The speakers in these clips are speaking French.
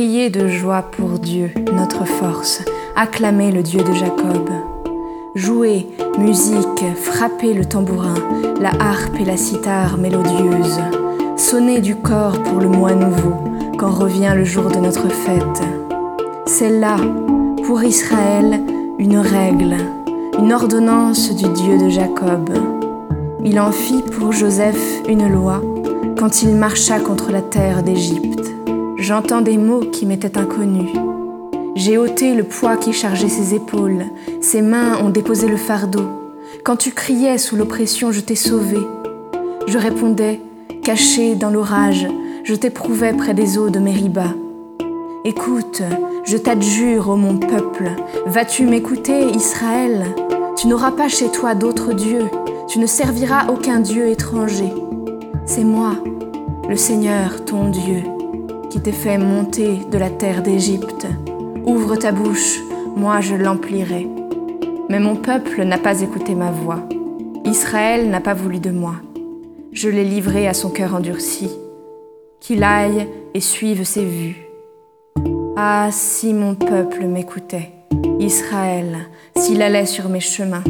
Criez de joie pour Dieu, notre force, acclamez le Dieu de Jacob. Jouez, musique, frappez le tambourin, la harpe et la cithare mélodieuse. Sonnez du corps pour le mois nouveau, quand revient le jour de notre fête. C'est là, pour Israël, une règle, une ordonnance du Dieu de Jacob. Il en fit pour Joseph une loi quand il marcha contre la terre d'Égypte. J'entends des mots qui m'étaient inconnus. J'ai ôté le poids qui chargeait ses épaules, ses mains ont déposé le fardeau. Quand tu criais sous l'oppression, je t'ai sauvé. Je répondais, caché dans l'orage, je t'éprouvais près des eaux de Mériba. Écoute, je t'adjure, ô mon peuple, vas-tu m'écouter, Israël? Tu n'auras pas chez toi d'autre Dieu, tu ne serviras aucun Dieu étranger. C'est moi, le Seigneur, ton Dieu, qui t'ai fait monter de la terre d'Égypte. Ouvre ta bouche, moi je l'emplirai. Mais mon peuple n'a pas écouté ma voix. Israël n'a pas voulu de moi. Je l'ai livré à son cœur endurci. Qu'il aille et suive ses vues. Ah, si mon peuple m'écoutait, Israël, s'il allait sur mes chemins,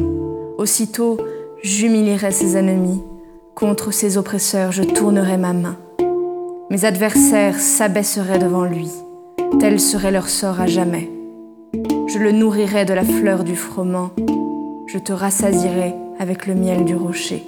aussitôt j'humilierais ses ennemis, contre ses oppresseurs je tournerais ma main. Mes adversaires s'abaisseraient devant lui, tel serait leur sort à jamais. Je le nourrirai de la fleur du froment, je te rassasierai avec le miel du rocher.